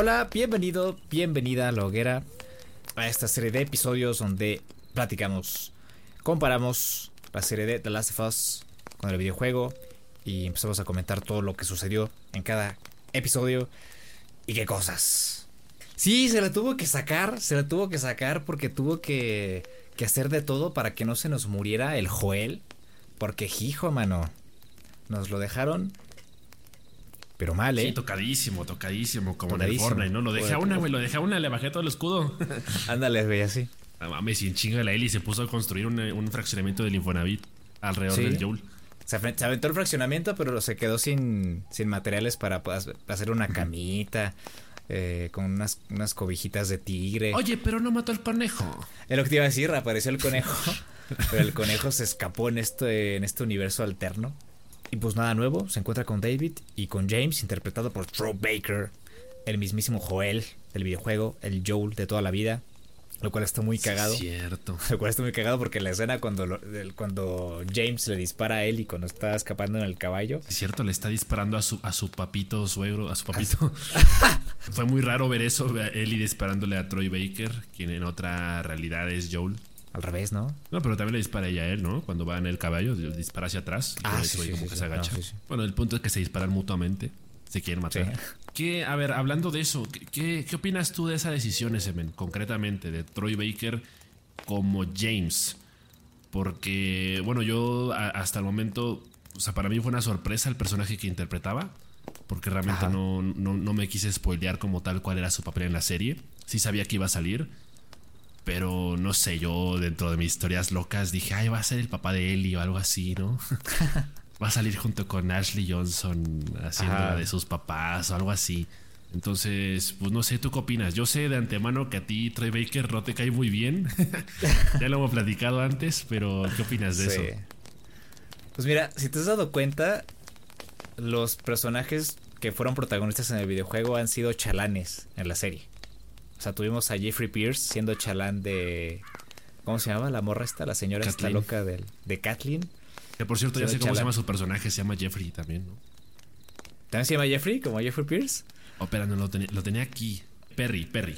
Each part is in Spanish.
Hola, bienvenido, bienvenida a la hoguera, a esta serie de episodios donde platicamos, comparamos la serie de The Last of Us con el videojuego y empezamos a comentar todo lo que sucedió en cada episodio y qué cosas. Sí, se la tuvo que sacar, se la tuvo que sacar porque tuvo que, que hacer de todo para que no se nos muriera el Joel. Porque, hijo, mano, nos lo dejaron pero mal, ¿eh? Sí, tocadísimo, tocadísimo, como en el Fortnite, ¿no? Lo dejé a una, güey, lo dejé a una, le bajé todo el escudo. Ándale, güey, así. Ah, mames, en chinga la Eli se puso a construir un, fraccionamiento del Infonavit alrededor del Joel. Se, aventó el fraccionamiento, pero se quedó sin, sin materiales para hacer una camita. Eh, con unas, unas cobijitas de tigre. Oye, pero no mató al conejo. Es lo que te iba a decir, reapareció el conejo. pero el conejo se escapó en este, en este universo alterno. Y pues nada nuevo, se encuentra con David y con James, interpretado por Troy Baker, el mismísimo Joel del videojuego, el Joel de toda la vida. Lo cual está muy cagado. cierto. Lo cual está muy cagado porque la escena cuando, cuando James le dispara a él y cuando está escapando en el caballo. Es cierto, le está disparando a su, a su papito suegro, a su papito. Fue muy raro ver eso, y disparándole a Troy Baker, quien en otra realidad es Joel. Al revés, ¿no? No, pero también le dispara ella a él, ¿no? Cuando va en el caballo, dispara hacia atrás. ah, sí, como que se agacha. bueno, el punto es que se disparan mutuamente. Se quieren matar. ¿Qué, a ver, hablando de eso, ¿qué, ¿qué, opinas tú de esa decisión, Semen? Concretamente, de Troy Baker como James. Porque, bueno, yo hasta el momento, o sea, para mí fue una sorpresa el personaje que interpretaba. Porque realmente no, no, no, me quise spoilear como tal cuál era su papel en la serie. Sí sabía que iba a salir. Pero no sé, yo dentro de mis historias locas dije, ay, va a ser el papá de Ellie o algo así, ¿no? va a salir junto con Ashley Johnson haciendo la de sus papás o algo así. Entonces, pues no sé, ¿tú qué opinas? Yo sé de antemano que a ti Trey Baker no te cae muy bien. ya lo hemos platicado antes, pero ¿qué opinas de eso? Pues mira, si te has dado cuenta, los personajes que fueron protagonistas en el videojuego han sido chalanes en la serie. O sea, tuvimos a Jeffrey Pierce siendo chalán de. ¿Cómo se llama la morra esta? La señora esta loca de, de Kathleen. Que por cierto, ya sé cómo se llama su personaje, se llama Jeffrey también, ¿no? ¿También se llama Jeffrey? ¿Como Jeffrey Pierce? Oh, no, lo tenía, lo tenía aquí. Perry, Perry.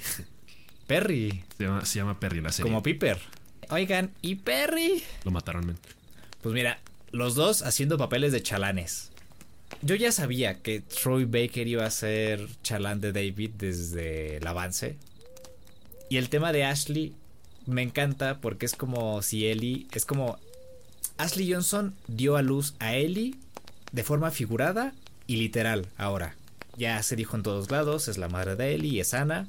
Perry. Se llama, se llama Perry la serie. Como Piper. Oigan, ¿y Perry? Lo mataron, men. Pues mira, los dos haciendo papeles de chalanes. Yo ya sabía que Troy Baker iba a ser chalán de David desde el avance. Y el tema de Ashley me encanta porque es como si Ellie. Es como. Ashley Johnson dio a luz a Ellie de forma figurada y literal ahora. Ya se dijo en todos lados, es la madre de Ellie, es Ana.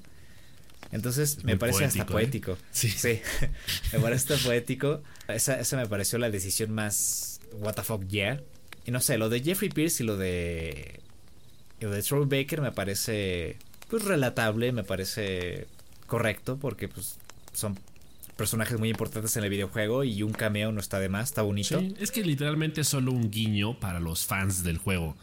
Entonces me parece hasta poético. ¿eh? Sí. sí. me parece hasta poético. Esa, esa me pareció la decisión más. What the fuck, yeah. Y no sé, lo de Jeffrey Pierce y lo de. Y lo de Troy Baker me parece. Pues relatable, me parece correcto porque pues son personajes muy importantes en el videojuego y un cameo no está de más, está bonito. Sí, es que literalmente es solo un guiño para los fans del juego.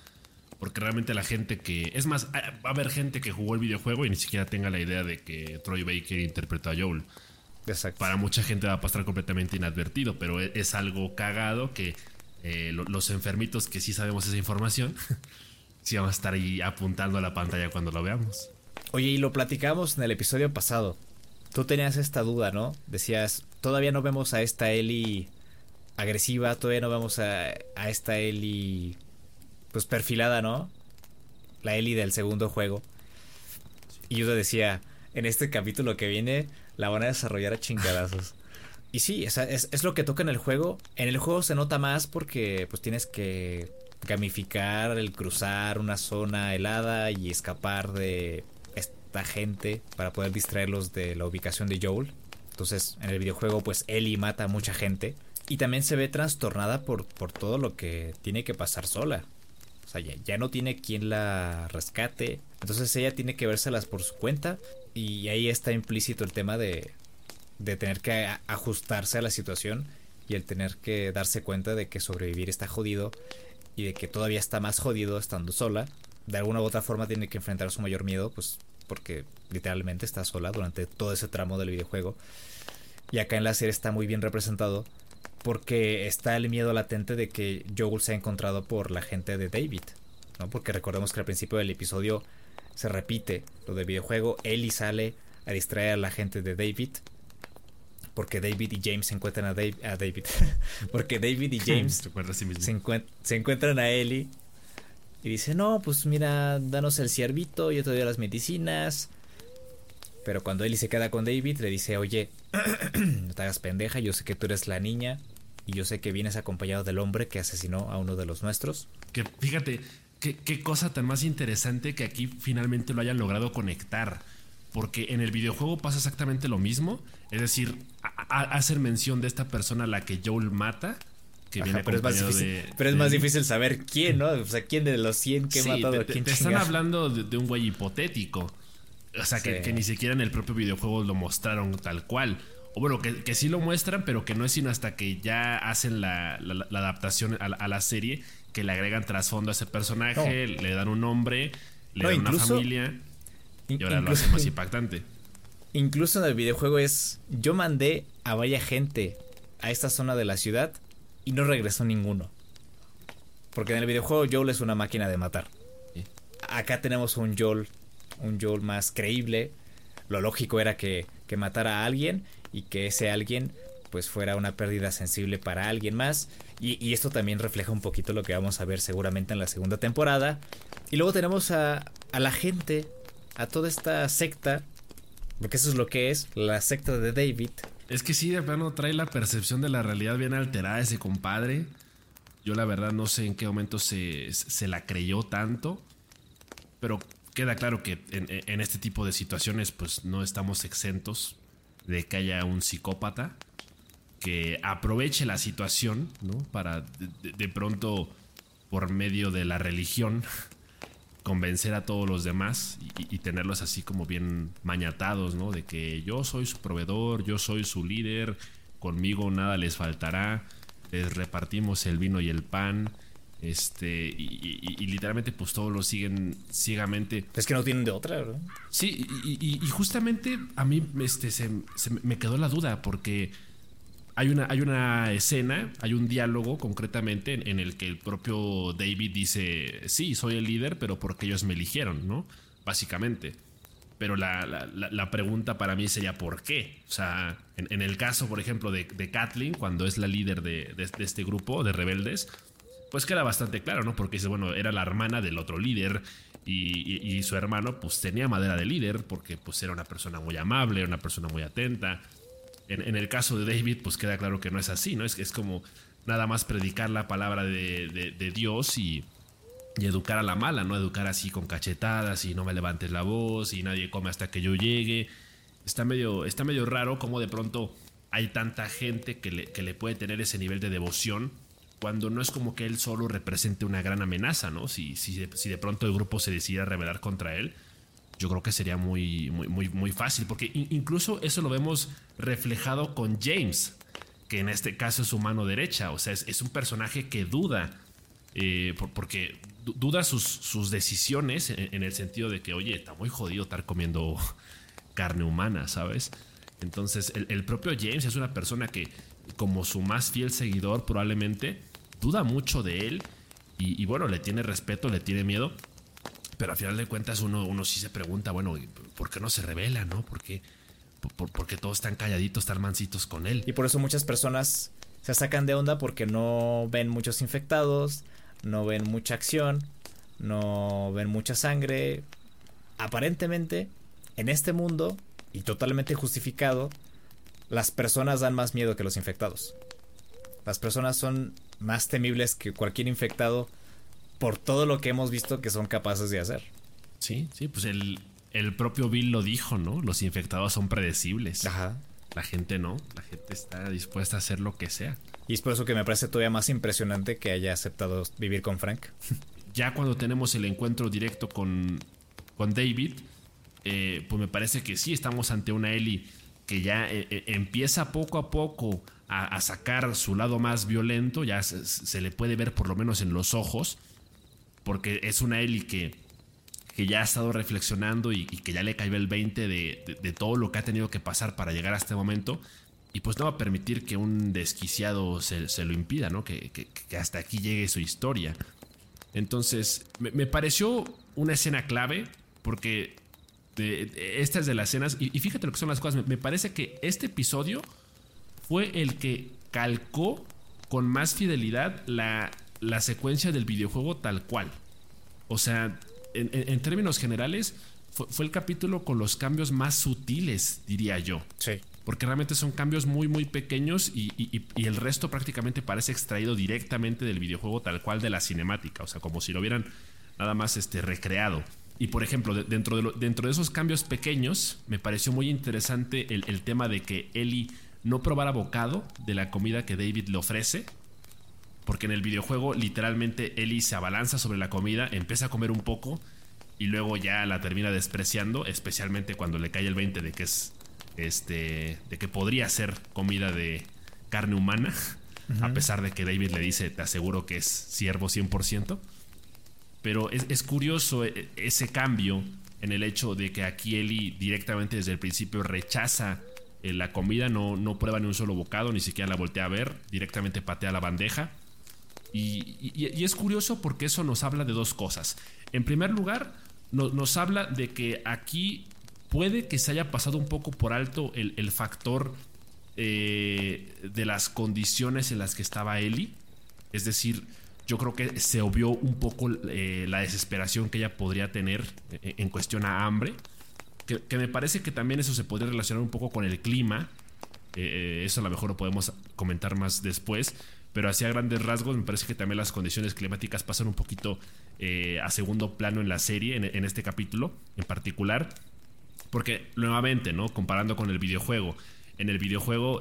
Porque realmente la gente que. Es más, va a haber gente que jugó el videojuego y ni siquiera tenga la idea de que Troy Baker interpretó a Joel. Exacto. Para mucha gente va a pasar completamente inadvertido, pero e, es algo cagado que eh, los enfermitos que sí sabemos esa información, sí vamos a estar ahí apuntando a la pantalla cuando lo veamos. Oye, y lo platicamos en el episodio pasado. Tú tenías esta duda, ¿no? Decías, todavía no vemos a esta Ellie agresiva, todavía no vemos a, a esta Ellie pues perfilada, ¿no? La Ellie del segundo juego. Y yo te decía, en este capítulo que viene la van a desarrollar a chingadazos. Y sí, es, es, es, lo que toca en el juego. En el juego se nota más porque pues tienes que gamificar el cruzar una zona helada y escapar de gente para poder distraerlos de la ubicación de Joel. Entonces, en el videojuego, pues Ellie mata a mucha gente. Y también se ve trastornada por, por todo lo que tiene que pasar sola. O sea, ya, ya, no tiene quien la rescate. Entonces ella tiene que vérselas por su cuenta. Y ahí está implícito el tema de, de tener que ajustarse a la situación y el tener que darse cuenta de que sobrevivir está jodido y de que todavía está más jodido estando sola. De alguna u otra forma tiene que enfrentar su mayor miedo, pues porque literalmente está sola durante todo ese tramo del videojuego. Y acá en la serie está muy bien representado porque está el miedo latente de que Joel se ha encontrado por la gente de David, ¿no? Porque recordemos que al principio del episodio se repite lo del videojuego. Ellie sale a distraer a la gente de David. Porque David y James se encuentran a, David. porque David y James se, encuentran a Ellie. Dice, no, pues mira, danos el ciervito, yo te doy las medicinas. Pero cuando Ellie se queda con David, le dice, oye, no te hagas pendeja, yo sé que tú eres la niña y yo sé que vienes acompañado del hombre que asesinó a uno de los nuestros. Que fíjate, qué, cosa tan más interesante que aquí finalmente lo hayan logrado conectar. Porque en el videojuego pasa exactamente lo mismo. Es decir, hacer mención de esta persona a la que Joel mata. Que viene pero es más difícil, pero es más difícil saber quién, ¿no? O sea, quién de los 100 que ha matado a quién. Te, están hablando de, un güey hipotético. O sea, que, que, ni siquiera en el propio videojuego lo mostraron tal cual o bueno, que, sí lo muestran, pero que no es sino hasta que ya hacen la, adaptación a, la serie, que le agregan trasfondo a ese personaje, le dan un nombre, le dan una familia, y ahora lo hacen más impactante. Incluso en el videojuego es, yo mandé a vaya gente a esta zona de la ciudad y no regresó ninguno. Porque en el videojuego Joel es una máquina de matar. Acá tenemos un Joel, un Joel más creíble. Lo lógico era que, que matara a alguien y que ese alguien pues fuera una pérdida sensible para alguien más. Y, esto también refleja un poquito lo que vamos a ver seguramente en la segunda temporada. Y luego tenemos a, a la gente, a toda esta secta, porque eso es lo que es, la secta de David. Es que sí, de plano trae la percepción de la realidad bien alterada ese compadre. Yo la verdad no sé en qué momento se, se la creyó tanto, pero queda claro que en, en este tipo de situaciones pues no estamos exentos de que haya un psicópata que aproveche la situación, ¿no? Para de, pronto, por medio de la religión, convencer a todos los demás y, tenerlos así como bien mañatados, ¿no? De que yo soy su proveedor, yo soy su líder, conmigo nada les faltará, les repartimos el vino y el pan. Este, y, literalmente, pues todos lo siguen ciegamente. Es que no tienen de otra, ¿verdad? Sí, y, justamente a mí este, se, me quedó la duda, porque hay una, hay una escena, hay un diálogo concretamente en, el que el propio David dice: Sí, soy el líder, pero porque ellos me eligieron, ¿no? Básicamente. Pero la, pregunta para mí sería ¿por qué? O sea, en, el caso, por ejemplo, de, de Kathleen, cuando es la líder de, de este grupo de rebeldes, pues queda bastante claro, ¿no? Porque dice, bueno, era la hermana del otro líder y, su hermano pues tenía madera de líder porque pues era una persona muy amable, una persona muy atenta. En, el caso de David pues queda claro que no es así, ¿no? Es, es como nada más predicar la palabra de, Dios y, y, educar a la mala, ¿no? Educar así con cachetadas y no me levantes la voz y nadie come hasta que yo llegue. Está medio, está medio raro como de pronto hay tanta gente que le, que le puede tener ese nivel de devoción cuando no es como que él solo represente una gran amenaza, ¿no? Si, si, si de pronto el grupo se decide rebelar contra él, yo creo que sería muy, muy, muy, fácil, porque incluso eso lo vemos reflejado con James, que en este caso es su mano derecha, o sea, es, un personaje que duda, eh, porque duda sus, sus decisiones en, el sentido de que, oye, está muy jodido estar comiendo carne humana, ¿sabes? Entonces, el propio James es una persona que, como su más fiel seguidor probablemente, duda mucho de él y, bueno, le tiene respeto, le tiene miedo. Pero al final de cuentas uno, uno sí se pregunta, bueno, ¿por qué no se revela, no? ¿Por qué, porque todos están calladitos, están mansitos con él? Y por eso muchas personas se sacan de onda porque no ven muchos infectados, no ven mucha acción, no ven mucha sangre. Aparentemente, en este mundo, y totalmente justificado, las personas dan más miedo que los infectados. Las personas son más temibles que cualquier infectado por todo lo que hemos visto que son capaces de hacer. Sí, sí, pues el, el propio Bill lo dijo, ¿no? Los infectados son predecibles. Ajá. La gente no, la gente está dispuesta a hacer lo que sea. Y es por eso que me parece todavía más impresionante que haya aceptado vivir con Frank. Ya cuando tenemos el encuentro directo con, con David, eh, pues me parece que sí estamos ante una Ellie que ya eh, eh, empieza poco a poco a, sacar su lado más violento, ya se, le puede ver por lo menos en los ojos, porque es una Ellie que, que ya ha estado reflexionando y, que ya le cayó el 20 de, todo lo que ha tenido que pasar para llegar a este momento. Y pues no va a permitir que un desquiciado se, lo impida, ¿no? Que, hasta aquí llegue su historia. Entonces, me, me pareció una escena clave porque estas de las escenas, y, fíjate lo que son las cosas, me, parece que este episodio fue el que calcó con más fidelidad la, la secuencia del videojuego tal cual. O sea, en, términos generales, fue, el capítulo con los cambios más sutiles, diría yo. Sí. Porque realmente son cambios muy, muy pequeños y, el resto prácticamente parece extraído directamente del videojuego tal cual de la cinemática. O sea, como si lo hubieran nada más este, recreado. Y por ejemplo, dentro, de dentro de esos cambios pequeños, me pareció muy interesante el, el tema de que Ellie no probara bocado de la comida que David le ofrece. Porque en el videojuego, literalmente, Ellie se abalanza sobre la comida, empieza a comer un poco y luego ya la termina despreciando, especialmente cuando le cae el 20 de que es este de que podría ser comida de carne humana, a pesar de que David le dice, "Te aseguro que es ciervo 100%." Pero es, curioso eh, ese cambio en el hecho de que aquí Eli directamente desde el principio rechaza eh, la comida, no, no prueba ni un solo bocado, ni siquiera la voltea a ver, directamente patea la bandeja. Y, es curioso porque eso nos habla de dos cosas. En primer lugar, nos habla de que aquí puede que se haya pasado un poco por alto el, factor eh, de las condiciones en las que estaba Eli. Es decir, yo creo que se obvió un poco eh, la desesperación que ella podría tener eh, en cuestión a hambre. Que, me parece que también eso se podría relacionar un poco con el clima. Eso a lo mejor lo podemos comentar más después. Pero hacia grandes rasgos me parece que también las condiciones climáticas pasan un poquito a segundo plano en la serie, en, este capítulo en particular. Porque nuevamente, ¿no? Comparando con el videojuego en el videojuego,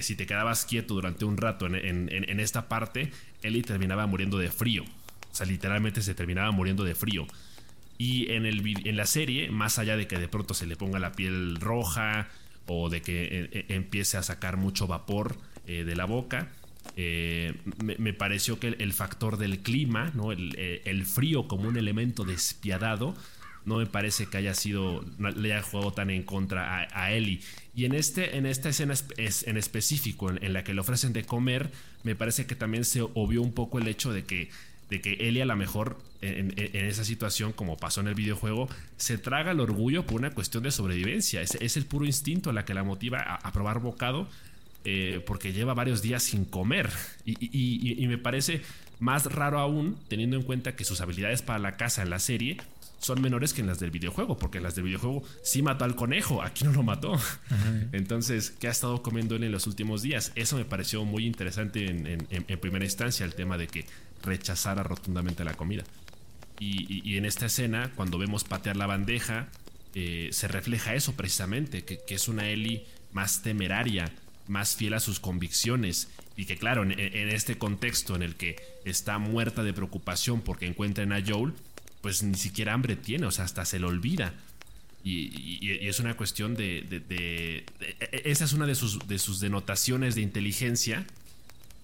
si te quedabas quieto durante un rato en, esta parte, Ellie terminaba muriendo de frío. O sea, literalmente se terminaba muriendo de frío. Y en, el, en la serie, más allá de que de pronto se le ponga la piel roja o de que eh, eh, empiece a sacar mucho vapor eh, de la boca, me, pareció que el, factor del clima, ¿no? el, frío como un elemento despiadado, no me parece que haya sido, le haya jugado tan en contra a, a Ellie. Y en, este, en esta escena en específico, en, la que le ofrecen de comer, me parece que también se obvió un poco el hecho de que, de que Ellie a lo mejor en, esa situación, como pasó en el videojuego, se traga el orgullo por una cuestión de sobrevivencia. Es, el puro instinto la que la motiva a, probar bocado. Eh, porque lleva varios días sin comer. Y, y, me parece más raro aún, teniendo en cuenta que sus habilidades para la caza en la serie son menores que en las del videojuego, porque en las del videojuego sí mató al conejo, aquí no lo mató. Entonces, ¿qué ha estado comiendo él en los últimos días? Eso me pareció muy interesante en, primera instancia, el tema de que rechazara rotundamente la comida. Y, en esta escena, cuando vemos patear la bandeja, eh, se refleja eso precisamente, que, es una Ellie más temeraria, más fiel a sus convicciones y que claro, en, este contexto en el que está muerta de preocupación porque encuentran a Joel, pues ni siquiera hambre tiene, o sea, hasta se le olvida. Y, es una cuestión de, Esa es una de sus, de sus denotaciones de inteligencia,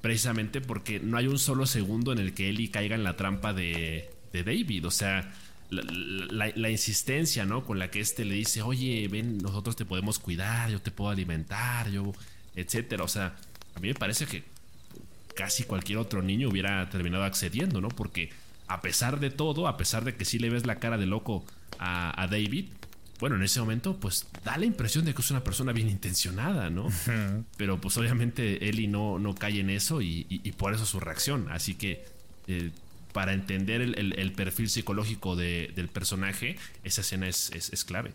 precisamente porque no hay un solo segundo en el que Ellie caiga en la trampa de, David. O sea, la, insistencia, ¿no? Con la que este le dice, oye, ven, nosotros te podemos cuidar, yo te puedo alimentar, yo, etcétera. O sea, a mí me parece que casi cualquier otro niño hubiera terminado accediendo, ¿no? Porque a pesar de todo, a pesar de que sí le ves la cara de loco a, David, bueno, en ese momento, pues da la impresión de que es una persona bien intencionada, ¿no? Pero pues obviamente Eli no, no cae en eso y, por eso su reacción. Así que eh, para entender el, perfil psicológico del personaje, esa escena es, es, clave.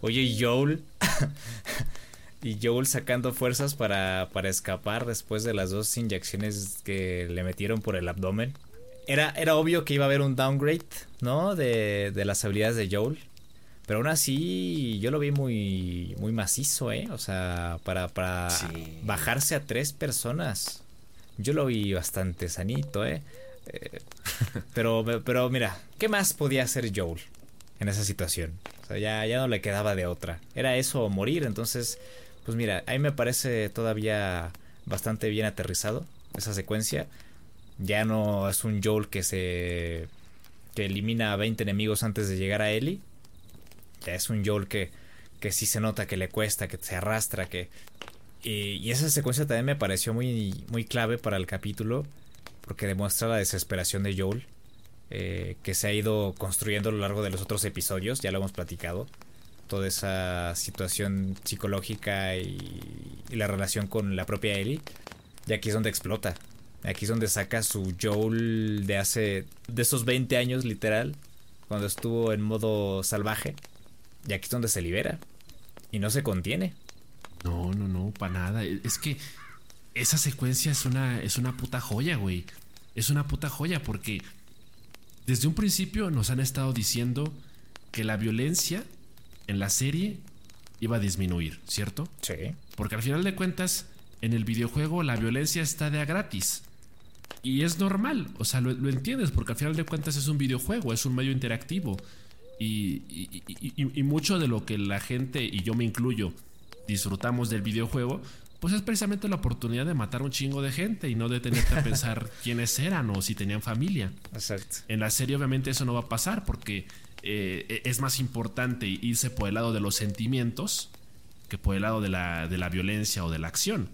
Oye, Joel. Y Joel sacando fuerzas para, para escapar después de las dos inyecciones que le metieron por el abdomen era, era obvio que iba a haber un downgrade, ¿no? De, de las habilidades de Joel. Pero aún así, yo lo vi muy, muy macizo, ¿eh? O sea, para, para bajarse a tres personas. Yo lo vi bastante sanito, ¿eh? eh pero, pero mira, ¿qué más podía hacer Joel en esa situación? O sea, ya, ya no le quedaba de otra. Era eso o morir. Entonces, pues mira, ahí me parece todavía bastante bien aterrizado esa secuencia. Ya no es un Joel que se. que elimina a 20 enemigos antes de llegar a Ellie. Ya es un Joel que, que sí se nota que le cuesta, que se arrastra, que. Y, esa secuencia también me pareció muy, muy clave para el capítulo. Porque demuestra la desesperación de Joel. eh, que se ha ido construyendo a lo largo de los otros episodios, ya lo hemos platicado. Toda esa situación psicológica y, la relación con la propia Ellie. Y aquí es donde explota. Aquí es donde saca su Joel de hace. de esos 20 años, literal. Cuando estuvo en modo salvaje. Y aquí es donde se libera. Y no se contiene. No, no, no, para nada. E, es que esa secuencia es una, es una puta joya, güey. Es una puta joya porque desde un principio nos han estado diciendo que la violencia en la serie iba a disminuir, ¿cierto? Sí. Porque al final de cuentas, en el videojuego la violencia está de a gratis. Y es normal, o sea, lo, entiendes, porque al final de cuentas es un videojuego, es un medio interactivo. Y, y, mucho de lo que la gente, y yo me incluyo, disfrutamos del videojuego, pues es precisamente la oportunidad de matar un chingo de gente y no de tener que pensar quiénes eran o si tenían familia. Exacto. En la serie obviamente eso no va a pasar porque eh, es más importante irse por el lado de los sentimientos que por el lado de la, de la violencia o de la acción.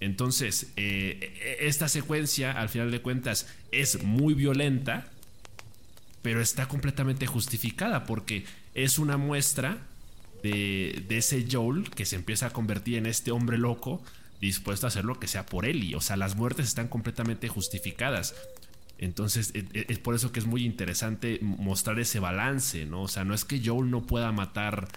Entonces, eh, esta secuencia, al final de cuentas, es muy violenta, pero está completamente justificada porque es una muestra de, ese Joel que se empieza a convertir en este hombre loco dispuesto a hacer lo que sea por él. o sea, las muertes están completamente justificadas. Entonces, e, e, es por eso que es muy interesante mostrar ese balance, ¿no? O sea, no es que Joel no pueda matar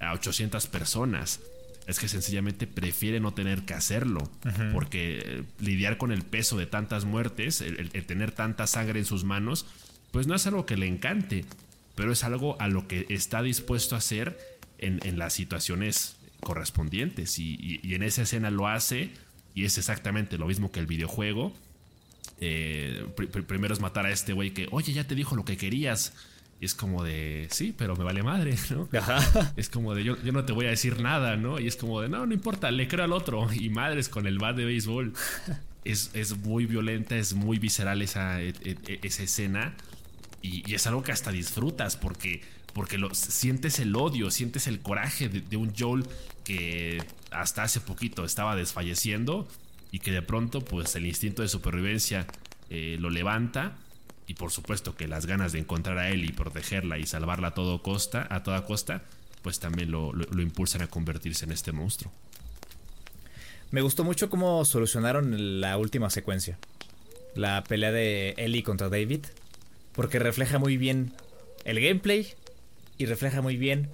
a 800 personas es que sencillamente prefiere no tener que hacerlo, porque eh, lidiar con el peso de tantas muertes, el, tener tanta sangre en sus manos, pues no es algo que le encante, pero es algo a lo que está dispuesto a hacer en, las situaciones correspondientes. Y, en esa escena lo hace, y es exactamente lo mismo que el videojuego. Eh, primero es matar a este güey que, oye, ya te dijo lo que querías y es como de, sí, pero me vale madre, ¿no? Es como de, yo, yo, no te voy a decir nada, ¿no? Y es como de, no, no importa, le creo al otro. Y madres con el bat de béisbol. Es, es muy violenta, es muy visceral esa, e, e, e, esa escena. Y, es algo que hasta disfrutas porque, porque lo, sientes el odio, sientes el coraje de, un Joel que hasta hace poquito estaba desfalleciendo y que de pronto pues el instinto de supervivencia eh, lo levanta y por supuesto que las ganas de encontrar a él y protegerla y salvarla a, todo costa, a toda costa, pues también lo, impulsan a convertirse en este monstruo. Me gustó mucho cómo solucionaron la última secuencia. La pelea de Ellie contra David. Porque refleja muy bien el gameplay y refleja muy bien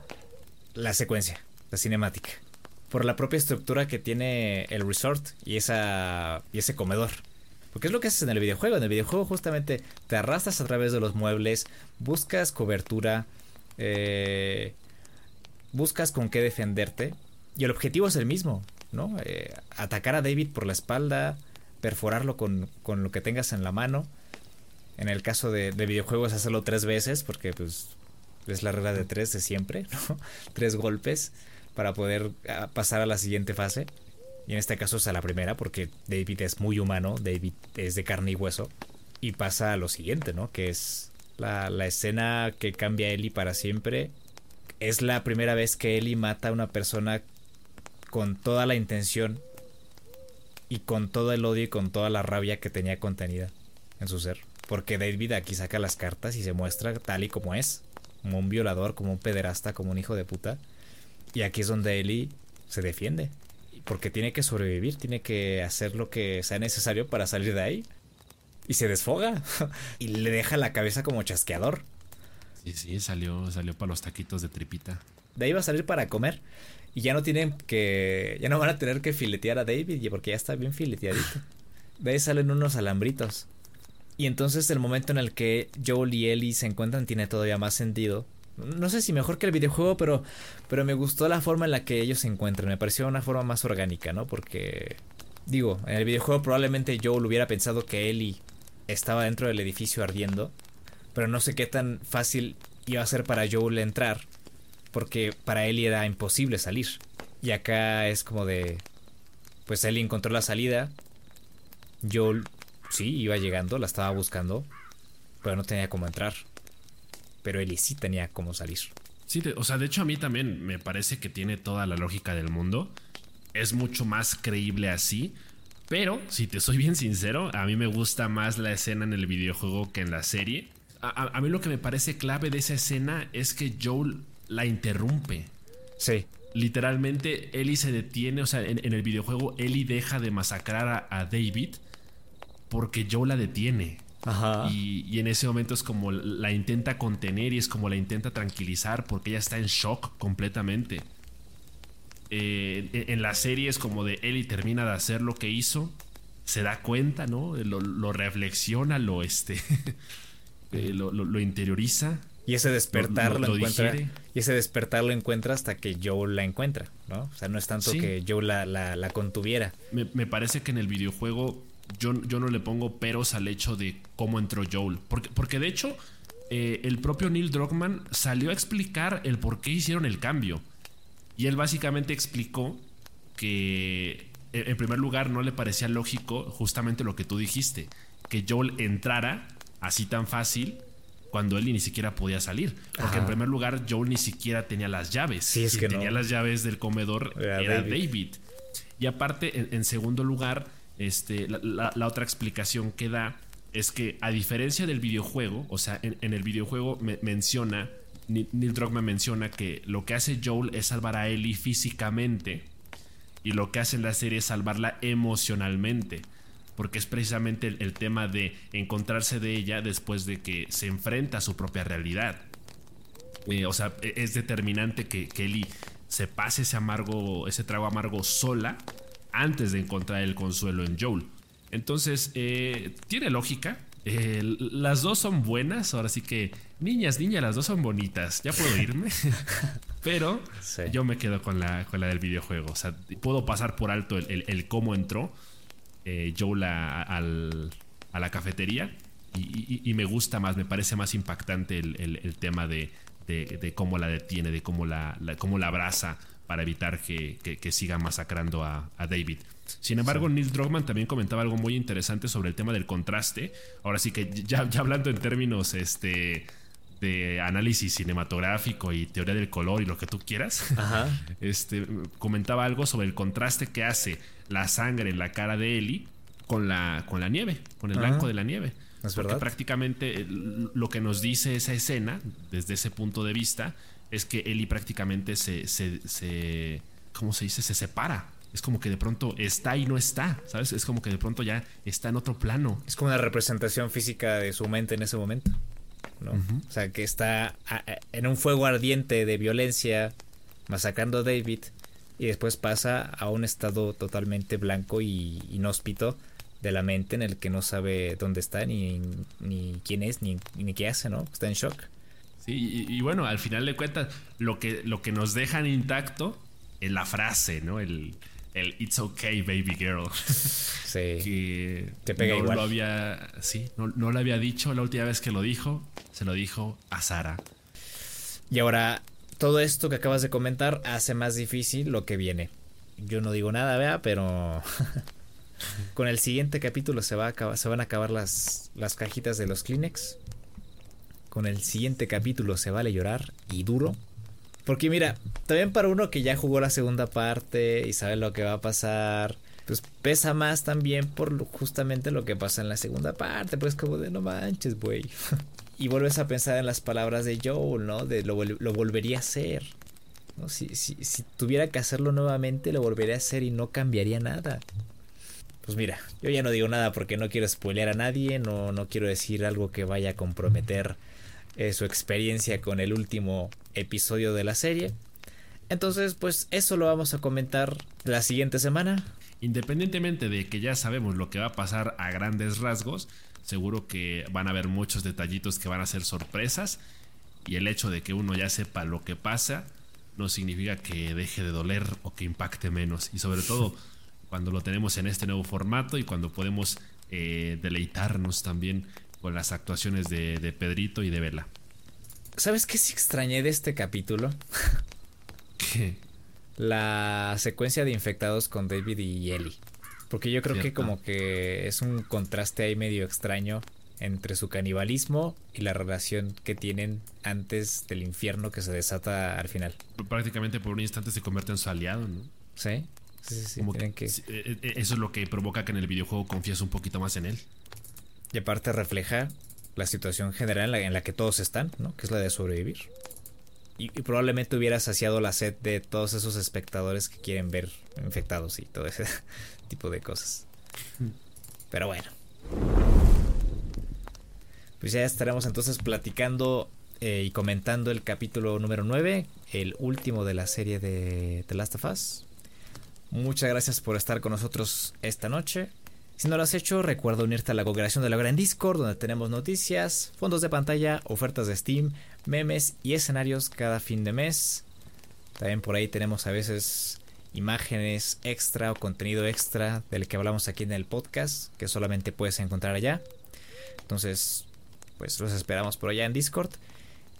la secuencia, la cinemática. Por la propia estructura que tiene el resort y, esa, y ese comedor. Porque es lo que haces en el videojuego. En el videojuego justamente te arrastras a través de los muebles, buscas cobertura, eh, buscas con qué defenderte. Y el objetivo es el mismo, ¿no? Eh, atacar a David por la espalda, perforarlo con, con, lo que tengas en la mano. En el caso de, de videojuegos, hacerlo tres veces, porque pues es la regla de tres de siempre, tres golpes para poder ah, pasar a la siguiente fase. Y en este caso es a la primera porque David es muy humano, David es de carne y hueso. Y pasa a lo siguiente, ¿no? Que es la, escena que cambia a Ellie para siempre. Es la primera vez que Ellie mata a una persona con toda la intención y con todo el odio y con toda la rabia que tenía contenida en su ser. Porque David aquí saca las cartas y se muestra tal y como es. Como un violador, como un pederasta, como un hijo de puta. Y aquí es donde Ellie se defiende porque tiene que sobrevivir, tiene que hacer lo que sea necesario para salir de ahí. Y se desfoga y le deja la cabeza como chasqueador. Sí, sí, salió, salió para los taquitos de tripita. De ahí va a salir para comer. Y ya no tienen que. Ya no van a tener que filetear a David, porque ya está bien fileteadito. De ahí salen unos alambritos. Y entonces el momento en el que Joel y Ellie se encuentran tiene todavía más sentido no sé si mejor que el videojuego, pero, pero me gustó la forma en la que ellos se encuentran. Me pareció una forma más orgánica, ¿no? Porque, digo, en el videojuego probablemente Joel hubiera pensado que Ellie estaba dentro del edificio ardiendo, pero no sé qué tan fácil iba a ser para Joel entrar, porque para Ellie era imposible salir. Y acá es como de, pues Ellie encontró la salida, Joel sí iba llegando, la estaba buscando, pero no tenía cómo entrar pero Ellie sí tenía cómo salir. Sí, o sea, de hecho a mí también me parece que tiene toda la lógica del mundo. Es mucho más creíble así. Pero, si te soy bien sincero, a mí me gusta más la escena en el videojuego que en la serie. a, mí lo que me parece clave de esa escena es que Joel la interrumpe. Sí. Literalmente, Ellie se detiene, o sea, en, el videojuego, Ellie deja de masacrar a, David porque Joel la detiene. Ajá. Y, en ese momento es como la intenta contener y es como la intenta tranquilizar porque ella está en shock completamente. Eh, en la serie es como de Ellie termina de hacer lo que hizo, se da cuenta, ¿no? Lo, reflexiona, lo, este, eh, lo, interioriza. Y ese despertar lo, encuentra. Y ese despertar lo encuentra hasta que Joe la encuentra, ¿no? O sea, no es tanto que Joe la, la, contuviera. Me, parece que en el videojuego yo, yo no le pongo peros al hecho de cómo entró Joel. Porque, porque de hecho, eh, el propio Neil Druckmann salió a explicar el por qué hicieron el cambio. Y él básicamente explicó que en primer lugar no le parecía lógico justamente lo que tú dijiste, que Joel entrara así tan fácil cuando él ni siquiera podía salir. Porque en primer lugar Joel ni siquiera tenía las llaves. Sí, es que tenía las llaves del comedor era, David. Y aparte, en, segundo lugar, este, la, otra explicación que da es que a diferencia del videojuego, o sea, en, el videojuego menciona Neil Druckmann menciona que lo que hace Joel es salvar a Ellie físicamente y lo que hace en la serie es salvarla emocionalmente. Porque es precisamente el, tema de encontrarse de ella después de que se enfrenta a su propia realidad. Eh, o sea, e, es determinante que, Ellie se pase ese amargo, ese trago amargo sola antes de encontrar el consuelo en Joel. Entonces, eh, tiene lógica, eh, las dos son buenas, ahora sí que niñas, niñas, las dos son bonitas. Ya puedo irme. Pero yo me quedo con la, con la del videojuego. O sea, puedo pasar por alto el, cómo entró eh, Joel a, la cafetería. Y, me gusta más, me parece más impactante el, tema de, cómo la detiene, de cómo la, cómo la abraza para evitar que, siga masacrando a, David. Sin embargo, Neil Druckmann también comentaba algo muy interesante sobre el tema del contraste. Ahora sí que ya, hablando en términos este, de análisis cinematográfico y teoría del color y lo que tú quieras, Este, comentaba algo sobre el contraste que hace la sangre en la cara de Ellie con la, con la nieve, con el blanco de la nieve. Es verdad. prácticamente lo que nos dice esa escena, desde ese punto de vista, es que Ellie prácticamente se, se, se ¿cómo se dice? Se separa. Es como que de pronto está y no está, ¿sabes? Es como que de pronto ya está en otro plano. Es como una representación física de su mente en ese momento. ¿no? O sea, que está en un fuego ardiente de violencia, masacrando a David, y después pasa a un estado totalmente blanco y inhóspito de la mente en el que no sabe dónde está, ni, ni quién es, ni, ni qué hace, ¿no? Está en shock. Sí, y, bueno, al final de cuentas, lo que, lo que nos dejan intacto es la frase, ¿no? El, el It's okay, baby girl. Sí. que Te pega no igual. Lo había, sí, no, no, lo había dicho la última vez que lo dijo, se lo dijo a Sara. Y ahora, todo esto que acabas de comentar hace más difícil lo que viene. Yo no digo nada, vea, pero con el siguiente capítulo se, va a acabar, se van a acabar las, las cajitas de los Kleenex. Con el siguiente capítulo se vale llorar y duro. Porque mira, también para uno que ya jugó la segunda parte y sabe lo que va a pasar, pues pesa más también por justamente lo que pasa en la segunda parte, pues como de no manches, güey. y vuelves a pensar en las palabras de Joel, ¿no? De lo, volvería a hacer. ¿no? Si, si, si tuviera que hacerlo nuevamente, lo volvería a hacer y no cambiaría nada. Pues mira, yo ya no digo nada porque no quiero spoilear a nadie, no, no quiero decir algo que vaya a comprometer eh, su experiencia con el último episodio de la serie. Entonces, pues eso lo vamos a comentar la siguiente semana. Independientemente de que ya sabemos lo que va a pasar a grandes rasgos, seguro que van a haber muchos detallitos que van a ser sorpresas y el hecho de que uno ya sepa lo que pasa no significa que deje de doler o que impacte menos y sobre todo cuando lo tenemos en este nuevo formato y cuando podemos eh, deleitarnos también con las actuaciones de, Pedrito y de Vela. ¿Sabes qué sí extrañé de este capítulo? ¿Qué? La secuencia de infectados con David y Ellie. Porque yo creo que como que es un contraste ahí medio extraño entre su canibalismo y la relación que tienen antes del infierno que se desata al final. Prácticamente por un instante se convierte en su aliado, ¿no? Sí. Sí, sí, que, eh, eh, Eso es lo que provoca que en el videojuego confíes un poquito más en él. Y aparte refleja la situación general en la, que todos están, ¿no? Que es la de sobrevivir. Y, probablemente hubiera saciado la sed de todos esos espectadores que quieren ver infectados y todo ese tipo de cosas. Pero bueno. Pues ya estaremos entonces platicando eh, y comentando el capítulo número 9, el último de la serie de The Last of Us. Muchas gracias por estar con nosotros esta noche. Si no lo has hecho, recuerda unirte a la congregación de la Gran Discord, donde tenemos noticias, fondos de pantalla, ofertas de Steam, memes y escenarios cada fin de mes. También por ahí tenemos a veces imágenes extra o contenido extra del que hablamos aquí en el podcast, que solamente puedes encontrar allá. Entonces, pues los esperamos por allá en Discord.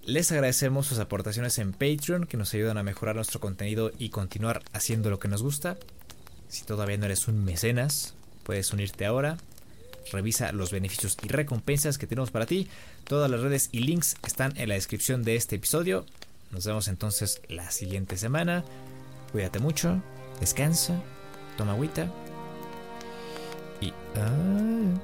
Les agradecemos sus aportaciones en Patreon que nos ayudan a mejorar nuestro contenido y continuar haciendo lo que nos gusta. Si todavía no eres un mecenas, Puedes unirte ahora. Revisa los beneficios y recompensas que tenemos para ti. Todas las redes y links están en la descripción de este episodio. Nos vemos entonces la siguiente semana. Cuídate mucho, descansa, toma agüita y... Ah.